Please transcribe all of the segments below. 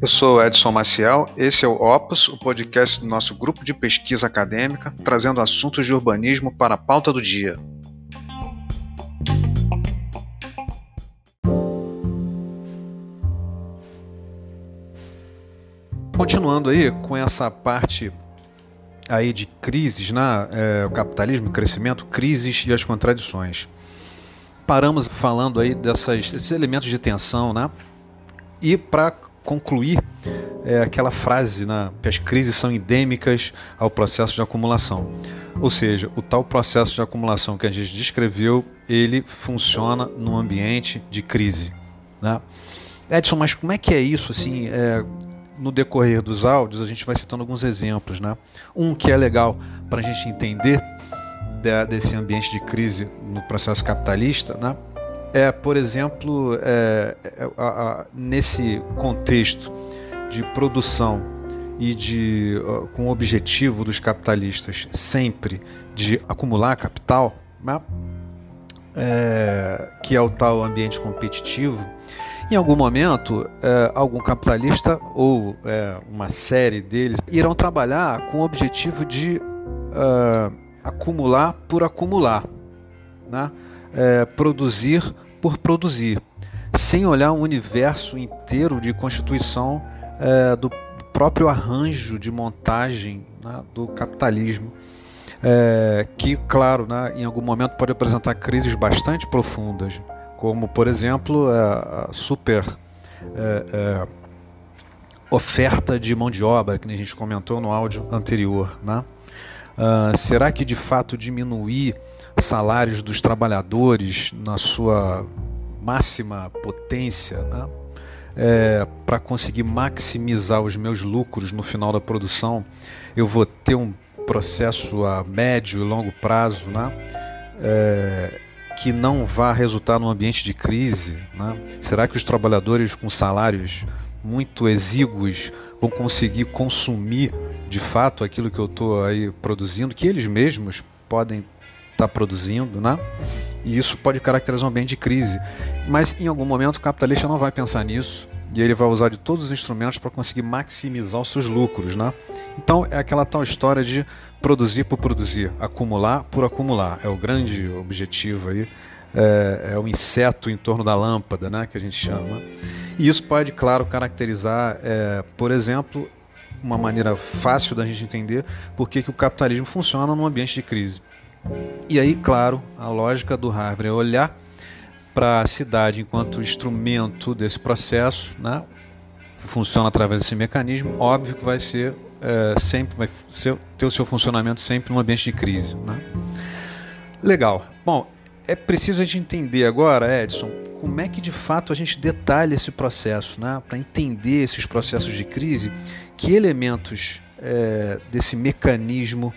Eu sou Edson Maciel, esse é o Opus, o podcast do nosso grupo de pesquisa acadêmica, trazendo assuntos de urbanismo para a pauta do dia. Continuando aí com essa parte aí de crises, né? É, o capitalismo, crescimento, crises e as contradições. Paramos falando aí dessas, desses elementos de tensão, né? E para concluir é, aquela frase né, que as crises são endêmicas ao processo de acumulação. Ou seja, o tal processo de acumulação que a gente descreveu, ele funciona num ambiente de crise. Né? Edson, mas como é que é isso? Assim, é, no decorrer dos áudios, a gente vai citando alguns exemplos. Né? Um que é legal para a gente entender de, desse ambiente de crise no processo capitalista, né? é, por exemplo, é, é, a, a, nesse contexto de produção e de com o objetivo dos capitalistas sempre de acumular capital, né? é, que é o tal ambiente competitivo, em algum momento, é, algum capitalista ou é, uma série deles irão trabalhar com o objetivo de uh, acumular por acumular. Né? é, produzir por produzir, sem olhar um universo inteiro de constituição é, do próprio arranjo de montagem né, do capitalismo. É, que, claro, né, em algum momento pode apresentar crises bastante profundas, como, por exemplo, a super é, é, oferta de mão de obra, que a gente comentou no áudio anterior. Né? Uh, será que de fato diminuir salários dos trabalhadores na sua máxima potência, né? É, para conseguir maximizar os meus lucros no final da produção, eu vou ter um processo a médio e longo prazo, né? É, que não vá resultar num ambiente de crise? Né? Será que os trabalhadores com salários muito exíguos vão conseguir consumir de fato aquilo que eu estou aí produzindo, que eles mesmos podem está produzindo, né? E isso pode caracterizar um ambiente de crise. Mas em algum momento o capitalista não vai pensar nisso e ele vai usar de todos os instrumentos para conseguir maximizar os seus lucros, né? Então é aquela tal história de produzir por produzir, acumular por acumular. É o grande objetivo aí. É, é o inseto em torno da lâmpada, né? Que a gente chama. E isso pode, claro, caracterizar, é, por exemplo, uma maneira fácil da gente entender por que, o capitalismo funciona num ambiente de crise. E aí, claro, a lógica do Harvard é olhar para a cidade enquanto instrumento desse processo, né? funciona através desse mecanismo, óbvio que vai ser é, sempre vai ser, ter o seu funcionamento sempre num ambiente de crise. Né? Legal. Bom, é preciso a gente entender agora, Edson, como é que de fato a gente detalha esse processo, né? para entender esses processos de crise, que elementos é, desse mecanismo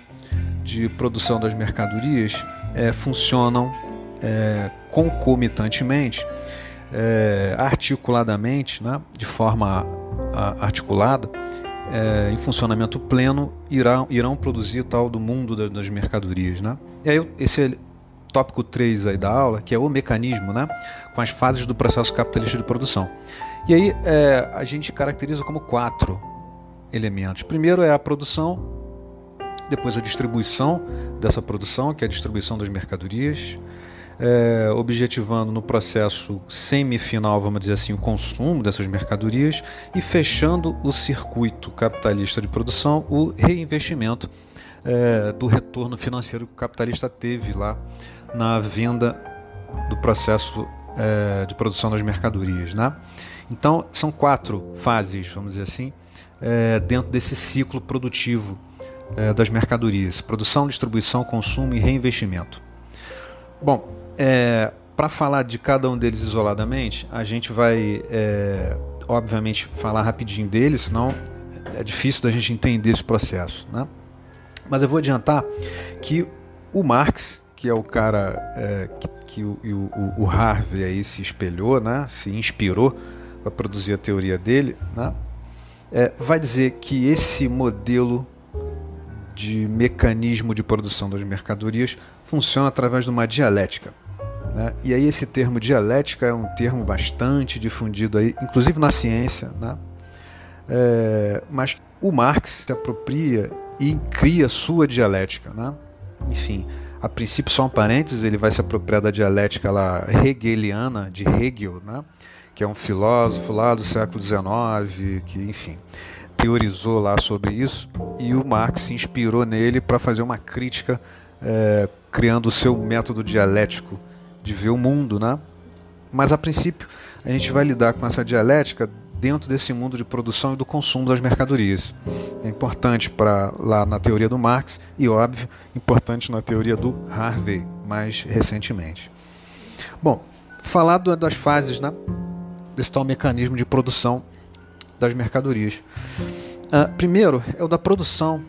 de produção das mercadorias é, funcionam é, concomitantemente, é, articuladamente, né, de forma articulada, é, em funcionamento pleno, irão, irão produzir tal do mundo da, das mercadorias. Né? E aí, esse tópico 3 aí da aula, que é o mecanismo, né, com as fases do processo capitalista de produção. E aí é, a gente caracteriza como quatro elementos. Primeiro é a produção, depois a distribuição dessa produção, que é a distribuição das mercadorias, é, objetivando no processo semifinal, vamos dizer assim, o consumo dessas mercadorias e fechando o circuito capitalista de produção, o reinvestimento é, do retorno financeiro que o capitalista teve lá na venda do processo é, de produção das mercadorias. Né? Então, são quatro fases, vamos dizer assim, é, dentro desse ciclo produtivo é, das mercadorias: produção, distribuição, consumo e reinvestimento. Bom, é, para falar de cada um deles isoladamente, a gente vai, é, obviamente, falar rapidinho deles, senão é difícil da gente entender esse processo. Né? Mas eu vou adiantar que o Marx, que é o cara é, que, que o, o, o, Harvey aí se espelhou, né, se inspirou para produzir a teoria dele, né, é, vai dizer que esse modelo de mecanismo de produção das mercadorias funciona através de uma dialética. Né? E aí esse termo dialética é um termo bastante difundido aí, inclusive na ciência, né? É, mas o Marx se apropria e cria sua dialética, né? Enfim, a princípio só um parênteses, ele vai se apropriar da dialética lá hegeliana de Hegel, né? Que é um filósofo lá do século XIX, que enfim teorizou lá sobre isso e o Marx se inspirou nele para fazer uma crítica, é, criando o seu método dialético de ver o mundo, né? Mas a princípio a gente vai lidar com essa dialética dentro desse mundo de produção e do consumo das mercadorias. É importante para lá na teoria do Marx e óbvio importante na teoria do Harvey mais recentemente. Bom, falar das fases, né? Desse tal mecanismo de produção das mercadorias. Uh, primeiro é o da produção,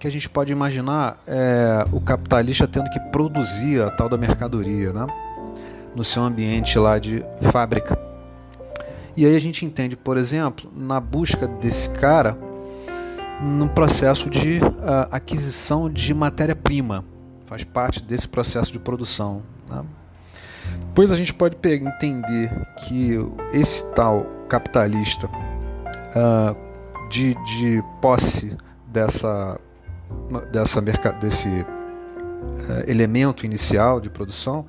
que a gente pode imaginar é, o capitalista tendo que produzir a tal da mercadoria, né? no seu ambiente lá de fábrica. E aí a gente entende, por exemplo, na busca desse cara no processo de uh, aquisição de matéria-prima, faz parte desse processo de produção. Né? Depois a gente pode entender que esse tal capitalista uh, de, de posse dessa, dessa desse uh, elemento inicial de produção,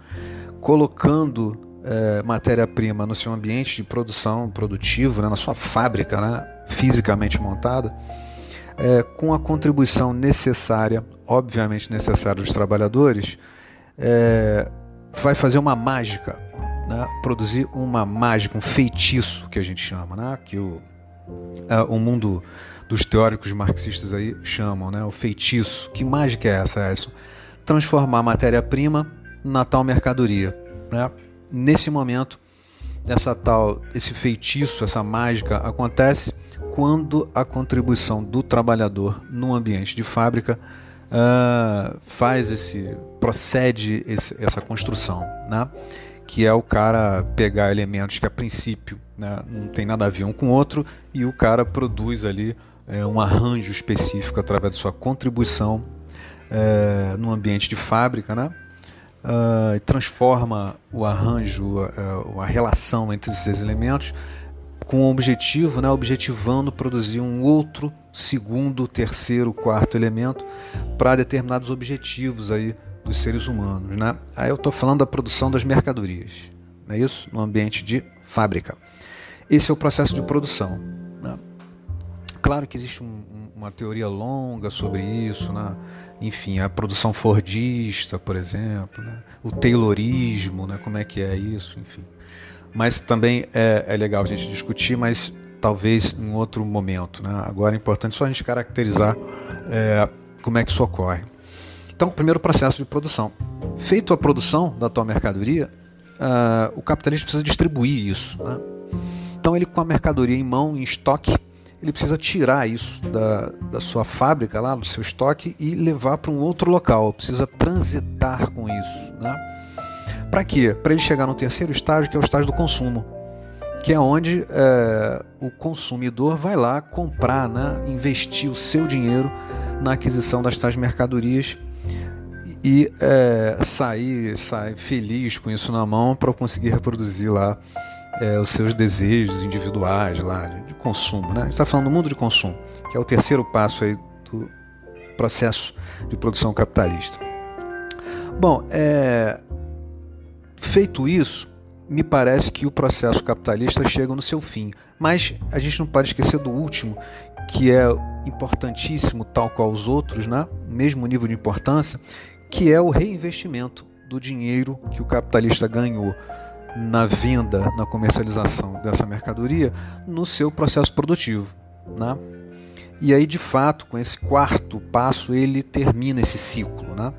colocando uh, matéria-prima no seu ambiente de produção produtivo, né, na sua fábrica né, fisicamente montada, é, com a contribuição necessária, obviamente necessária dos trabalhadores, é, vai fazer uma mágica, né, produzir uma mágica, um feitiço que a gente chama, né, que o uh, o mundo dos teóricos marxistas aí chamam, né? O feitiço. Que mágica é essa, Edson? Transformar matéria-prima na tal mercadoria, né? Nesse momento, essa tal, esse feitiço, essa mágica acontece quando a contribuição do trabalhador no ambiente de fábrica uh, faz esse, procede esse, essa construção, né? que é o cara pegar elementos que a princípio né, não tem nada a ver um com o outro e o cara produz ali é, um arranjo específico através de sua contribuição é, no ambiente de fábrica, né? Uh, transforma o arranjo, uh, a relação entre esses elementos com o objetivo, né, objetivando produzir um outro segundo, terceiro, quarto elemento para determinados objetivos aí dos seres humanos. Né? Aí eu estou falando da produção das mercadorias, não é isso? No ambiente de fábrica. Esse é o processo de produção. Claro que existe um, uma teoria longa sobre isso, né? enfim, a produção fordista, por exemplo, né? o taylorismo, né? como é que é isso, enfim. Mas também é, é legal a gente discutir, mas talvez em outro momento. Né? Agora é importante só a gente caracterizar é, como é que isso ocorre. Então, primeiro processo de produção. Feito a produção da tua mercadoria, uh, o capitalista precisa distribuir isso. Né? Então, ele com a mercadoria em mão, em estoque, ele precisa tirar isso da, da sua fábrica, lá do seu estoque, e levar para um outro local. Precisa transitar com isso. Né? Para quê? Para ele chegar no terceiro estágio, que é o estágio do consumo, que é onde é, o consumidor vai lá comprar, né? investir o seu dinheiro na aquisição das tais mercadorias e é, sair, sair feliz com isso na mão para conseguir reproduzir lá é, os seus desejos individuais lá consumo. Né? A gente está falando do mundo de consumo, que é o terceiro passo aí do processo de produção capitalista. Bom, é, feito isso, me parece que o processo capitalista chega no seu fim. Mas a gente não pode esquecer do último, que é importantíssimo, tal qual os outros, né? mesmo nível de importância, que é o reinvestimento do dinheiro que o capitalista ganhou na venda, na comercialização dessa mercadoria no seu processo produtivo. Né? E aí, de fato, com esse quarto passo, ele termina esse ciclo. Né?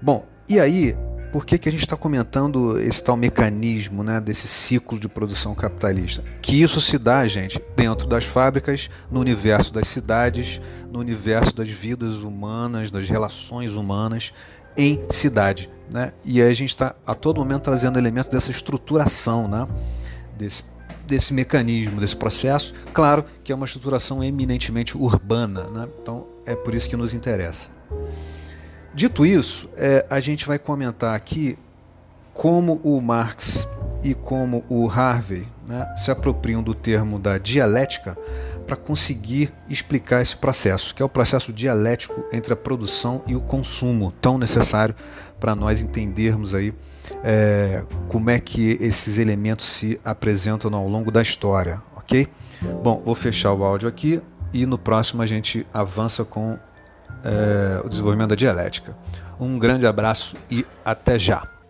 Bom, e aí, por que, que a gente está comentando esse tal mecanismo né, desse ciclo de produção capitalista? Que isso se dá, gente, dentro das fábricas, no universo das cidades, no universo das vidas humanas, das relações humanas em cidade. Né? E aí a gente está a todo momento trazendo elementos dessa estruturação, né? desse, desse mecanismo, desse processo. Claro que é uma estruturação eminentemente urbana, né? então é por isso que nos interessa. Dito isso, é, a gente vai comentar aqui como o Marx e como o Harvey né, se apropriam do termo da dialética para conseguir explicar esse processo, que é o processo dialético entre a produção e o consumo, tão necessário para nós entendermos aí é, como é que esses elementos se apresentam ao longo da história, ok? Bom, vou fechar o áudio aqui e no próximo a gente avança com é, o desenvolvimento da dialética. Um grande abraço e até já!